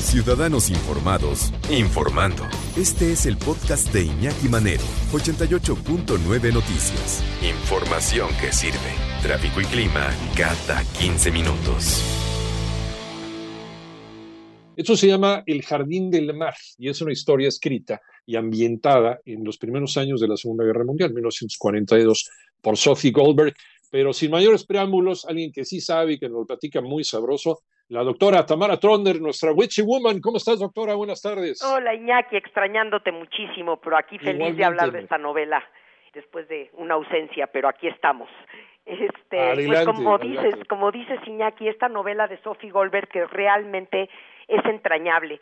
Ciudadanos informados, informando. Este es el podcast de Iñaki Manero, 88.9 Noticias. Información que sirve. Tráfico y clima cada 15 minutos. Esto se llama El Jardín del Mar y es una historia escrita y ambientada en los primeros años de la Segunda Guerra Mundial, 1942, por Sophie Goldberg. Pero sin mayores preámbulos, alguien que sí sabe y que nos lo platica muy sabroso, la doctora Tamara Tronder, nuestra Witchy Woman. ¿Cómo estás, doctora? Buenas tardes. Hola, Iñaki, extrañándote muchísimo, pero aquí feliz de hablar de esta novela después de una ausencia, pero aquí estamos. Este, pues como dices, como dices Iñaki, esta novela de Sophie Goldberg que realmente es entrañable.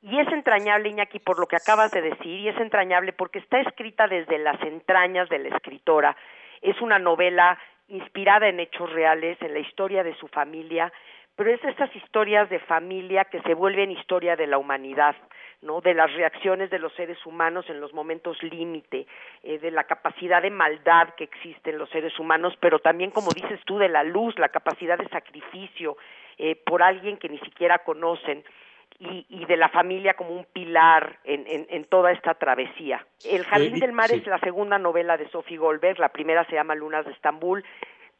Y es entrañable, Iñaki, por lo que acabas de decir, y es entrañable porque está escrita desde las entrañas de la escritora. Es una novela inspirada en hechos reales, en la historia de su familia, pero es esas historias de familia que se vuelven historia de la humanidad, ¿no? De las reacciones de los seres humanos en los momentos límite, eh, de la capacidad de maldad que existe en los seres humanos, pero también, como dices tú, de la luz, la capacidad de sacrificio eh, por alguien que ni siquiera conocen. Y, y, de la familia como un pilar en, en, en toda esta travesía. El Jardín del Mar es la segunda novela de Sophie Goldberg, la primera se llama Lunas de Estambul,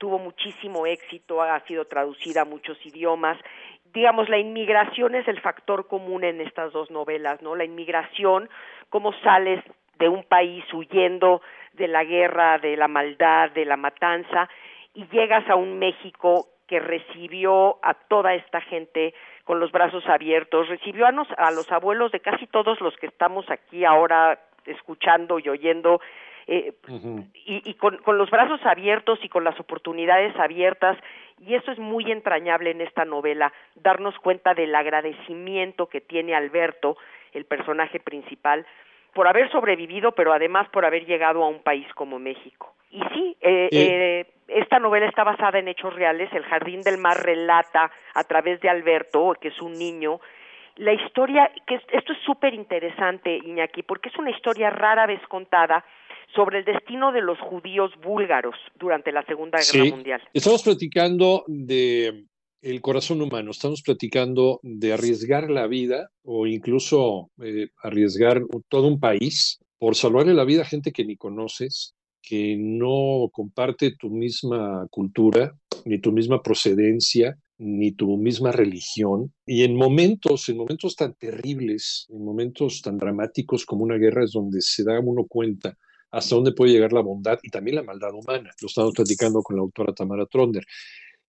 tuvo muchísimo éxito, ha sido traducida a muchos idiomas. Digamos, la inmigración es el factor común en estas dos novelas, ¿no? La inmigración, cómo sales de un país huyendo de la guerra, de la maldad, de la matanza, y llegas a un México que recibió a toda esta gente con los brazos abiertos, recibió a, a los abuelos de casi todos los que estamos aquí ahora escuchando y oyendo eh, y, con, con, los brazos abiertos y con las oportunidades abiertas, y eso es muy entrañable en esta novela, darnos cuenta del agradecimiento que tiene Alberto, el personaje principal, por haber sobrevivido, pero además por haber llegado a un país como México. Y sí, eh, eh, esta novela está basada en hechos reales, El Jardín del Mar relata a través de Alberto, que es un niño, la historia, que esto es súper interesante, Iñaki, porque es una historia rara vez contada, sobre el destino de los judíos búlgaros durante la Segunda Guerra Mundial. Estamos platicando de el corazón humano, estamos platicando de arriesgar la vida o incluso eh, arriesgar todo un país por salvarle la vida a gente que ni conoces, que no comparte tu misma cultura, ni tu misma procedencia, ni tu misma religión. Y en momentos, en momentos tan terribles, en momentos tan dramáticos como una guerra, es donde se da uno cuenta hasta dónde puede llegar la bondad y también la maldad humana. Lo estamos platicando con la autora Tamara Tronder.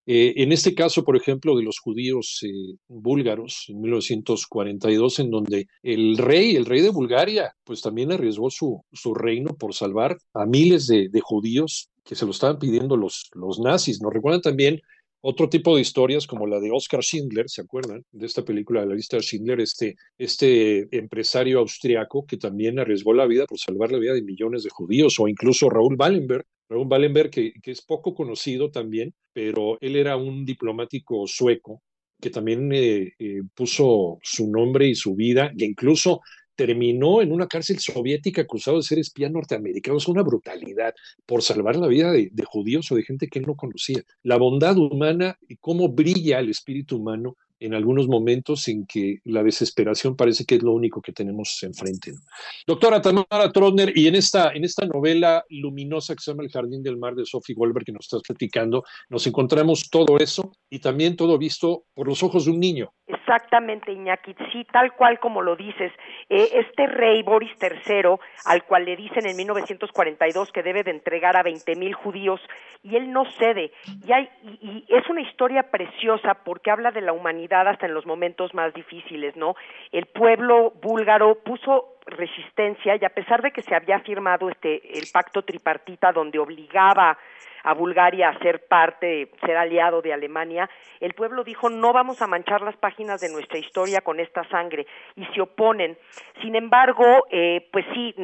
Eh, en este caso, por ejemplo, de los judíos eh, búlgaros en 1942, en donde el rey, el rey de Bulgaria, pues también arriesgó su, su reino por salvar a miles de, de, judíos que se lo estaban pidiendo los, los nazis. Nos recuerdan también otro tipo de historias como la de Oscar Schindler, ¿se acuerdan? De esta película de la lista de Schindler, este, este empresario austriaco que también arriesgó la vida por salvar la vida de millones de judíos, o incluso Raúl Wallenberg, Raúl Wallenberg que, que es poco conocido también, pero él era un diplomático sueco que también eh, eh, puso su nombre y su vida, e incluso terminó en una cárcel soviética acusado de ser espía norteamericano. Es una brutalidad por salvar la vida de, judíos o de gente que él no conocía. La bondad humana y cómo brilla el espíritu humano en algunos momentos en que la desesperación parece que es lo único que tenemos enfrente. Doctora Tamara Trotner, y en esta, en esta novela luminosa que se llama El Jardín del Mar de Sophie Goldberg que nos estás platicando, nos encontramos todo eso y también todo visto por los ojos de un niño. Exactamente, Iñaki, sí, tal cual como lo dices. Eh, este rey Boris III, al cual le dicen en 1942 que debe de entregar a 20 mil judíos, y él no cede. Y, hay, y, y es una historia preciosa porque habla de la humanidad hasta en los momentos más difíciles, ¿no? El pueblo búlgaro puso resistencia y a pesar de que se había firmado este el pacto tripartita donde obligaba a Bulgaria a ser parte, ser aliado de Alemania, el pueblo dijo no vamos a manchar las páginas de nuestra historia con esta sangre y se oponen. Sin embargo, eh, pues sí,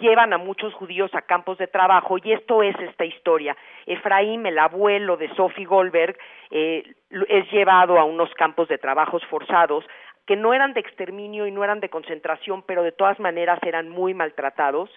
llevan a muchos judíos a campos de trabajo y esto es esta historia. Efraín, el abuelo de Sophie Goldberg, eh, es llevado a unos campos de trabajos forzados que no eran de exterminio y no eran de concentración, pero de todas maneras eran muy maltratados.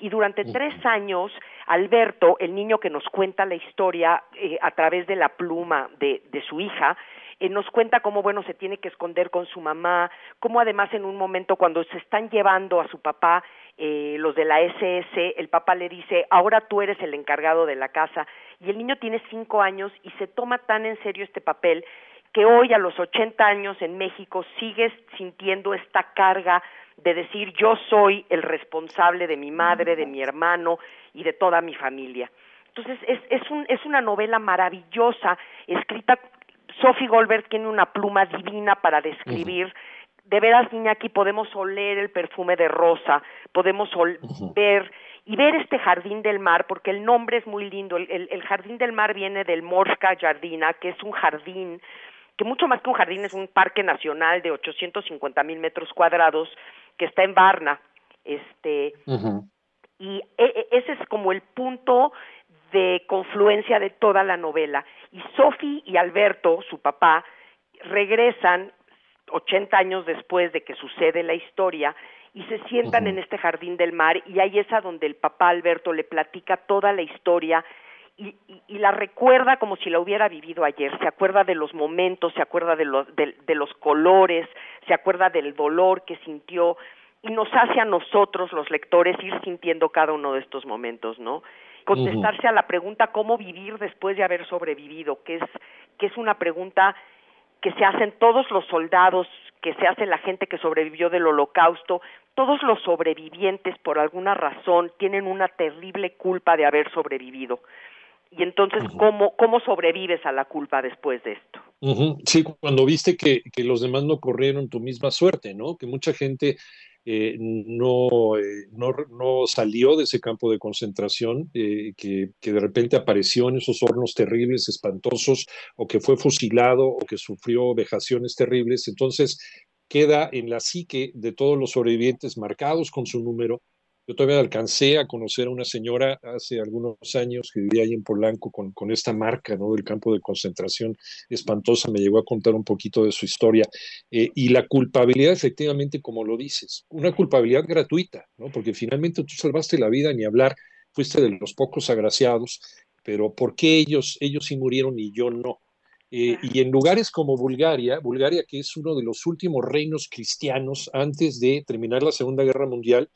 Y durante tres años, Alberto, el niño que nos cuenta la historia eh, a través de la pluma de, de su hija, eh, nos cuenta cómo, bueno, se tiene que esconder con su mamá, cómo además en un momento cuando se están llevando a su papá, eh, los de la SS, el papá le dice, ahora tú eres el encargado de la casa, y el niño tiene cinco años y se toma tan en serio este papel que hoy a los 80 años en México sigue sintiendo esta carga de decir yo soy el responsable de mi madre, de mi hermano y de toda mi familia. Entonces es, es, un, es una novela maravillosa, escrita Sophie Goldberg tiene una pluma divina para describir. De veras, niña, aquí podemos oler el perfume de rosa, podemos ver y ver este jardín del mar, porque el nombre es muy lindo. El, el, jardín del mar viene del Morska Jardina, que es un jardín que mucho más que un jardín es un parque nacional de 850 mil metros cuadrados que está en Varna. Este, Y e, e, ese es como el punto de confluencia de toda la novela. Y Sophie y Alberto, su papá, regresan 80 años después de que sucede la historia y se sientan en este jardín del mar y ahí es a donde el papá Alberto le platica toda la historia y, y, la recuerda como si la hubiera vivido ayer, se acuerda de los momentos, se acuerda de los, de los colores, se acuerda del dolor que sintió y nos hace a nosotros los lectores ir sintiendo cada uno de estos momentos, ¿no? contestarse a la pregunta cómo vivir después de haber sobrevivido, que es, que es una pregunta que se hacen todos los soldados, que se hace la gente que sobrevivió del holocausto, todos los sobrevivientes por alguna razón tienen una terrible culpa de haber sobrevivido. Y entonces, ¿cómo, ¿cómo sobrevives a la culpa después de esto? Sí, cuando viste que, que los demás no corrieron tu misma suerte, ¿no? Que mucha gente eh, no, eh, no, no, salió de ese campo de concentración, eh, que, que, de repente apareció en esos hornos terribles, espantosos, o que fue fusilado, o que sufrió vejaciones terribles. Entonces queda en la psique de todos los sobrevivientes marcados con su número, yo todavía alcancé a conocer a una señora hace algunos años que vivía ahí en Polanco con, con esta marca ¿no? del campo de concentración espantosa. Me llegó a contar un poquito de su historia. Eh, y la culpabilidad, efectivamente, como lo dices, una culpabilidad gratuita, ¿no? porque finalmente tú salvaste la vida, ni hablar, fuiste de los pocos agraciados, pero ¿por qué ellos, ellos sí murieron y yo no? Eh, y en lugares como Bulgaria, Bulgaria que es uno de los últimos reinos cristianos antes de terminar la Segunda Guerra Mundial,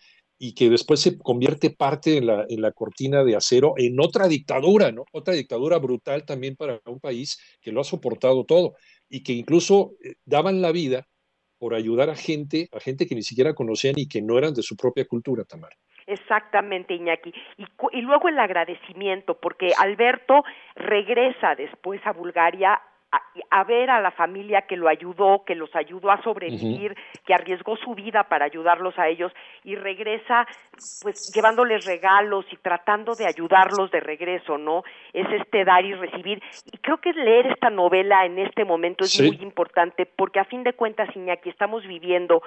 y que después se convierte parte en la, en la cortina de acero en otra dictadura, ¿no? Otra dictadura brutal también para un país que lo ha soportado todo y que incluso eh, daban la vida por ayudar a gente, a gente que ni siquiera conocían y que no eran de su propia cultura, Tamar. Exactamente, Iñaki. Y, y luego el agradecimiento, porque Alberto regresa después a Bulgaria a, ver a la familia que lo ayudó, que los ayudó a sobrevivir, que arriesgó su vida para ayudarlos a ellos y regresa pues llevándoles regalos y tratando de ayudarlos de regreso, ¿no? Es este dar y recibir. Y creo que leer esta novela en este momento es muy importante porque a fin de cuentas, Iñaki, estamos viviendo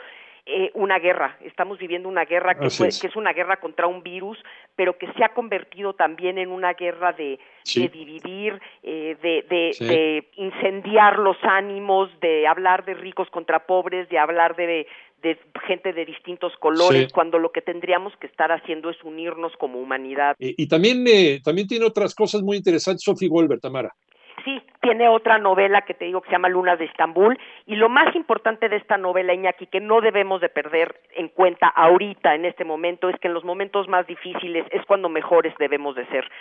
eh, una guerra. Estamos viviendo una guerra que, que, es una guerra contra un virus, pero que se ha convertido también en una guerra de, de dividir, eh, de, de, incendiar los ánimos, de hablar de ricos contra pobres, de hablar de, de gente de distintos colores, cuando lo que tendríamos que estar haciendo es unirnos como humanidad. Y, también, eh, también tiene otras cosas muy interesantes, Sophie Goldberg, Tamara sí, tiene otra novela que te digo que se llama Lunas de Estambul y lo más importante de esta novela, Iñaki, que no debemos de perder en cuenta ahorita, en este momento, es que en los momentos más difíciles es cuando mejores debemos de ser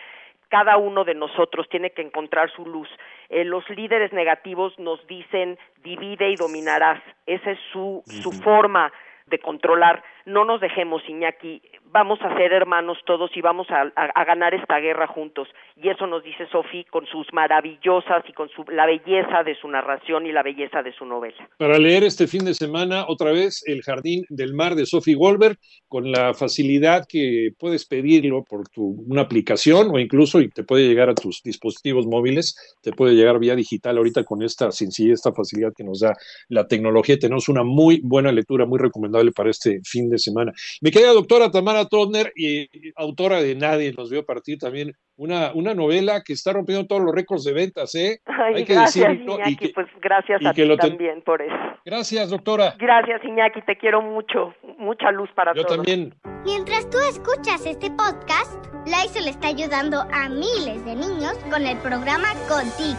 cada uno de nosotros tiene que encontrar su luz. Eh, los líderes negativos nos dicen divide y dominarás. Esa es su, su forma de controlar no nos dejemos, Iñaki, vamos a ser hermanos todos y vamos a, ganar esta guerra juntos. Y eso nos dice Sofi con sus maravillosas y con su, la belleza de su narración y la belleza de su novela. Para leer este fin de semana otra vez El Jardín del Mar de Sophie Goldberg, con la facilidad que puedes pedirlo por tu, una aplicación o incluso y te puede llegar a tus dispositivos móviles, te puede llegar vía digital ahorita con esta sencillez, esta facilidad que nos da la tecnología. Tenemos una muy buena lectura, muy recomendable para este fin de semana. Me queda doctora Tamara Todner, y, autora de Nadie nos vio partir también una, una novela que está rompiendo todos los récords de ventas, ¿eh? Hay que gracias, decirlo, Iñaki, pues gracias a ti también por eso. Gracias, doctora. Gracias, Iñaki, te quiero mucho. Mucha luz para todos. Yo también. Mientras tú escuchas este podcast, le está ayudando a miles de niños con el programa Contigo,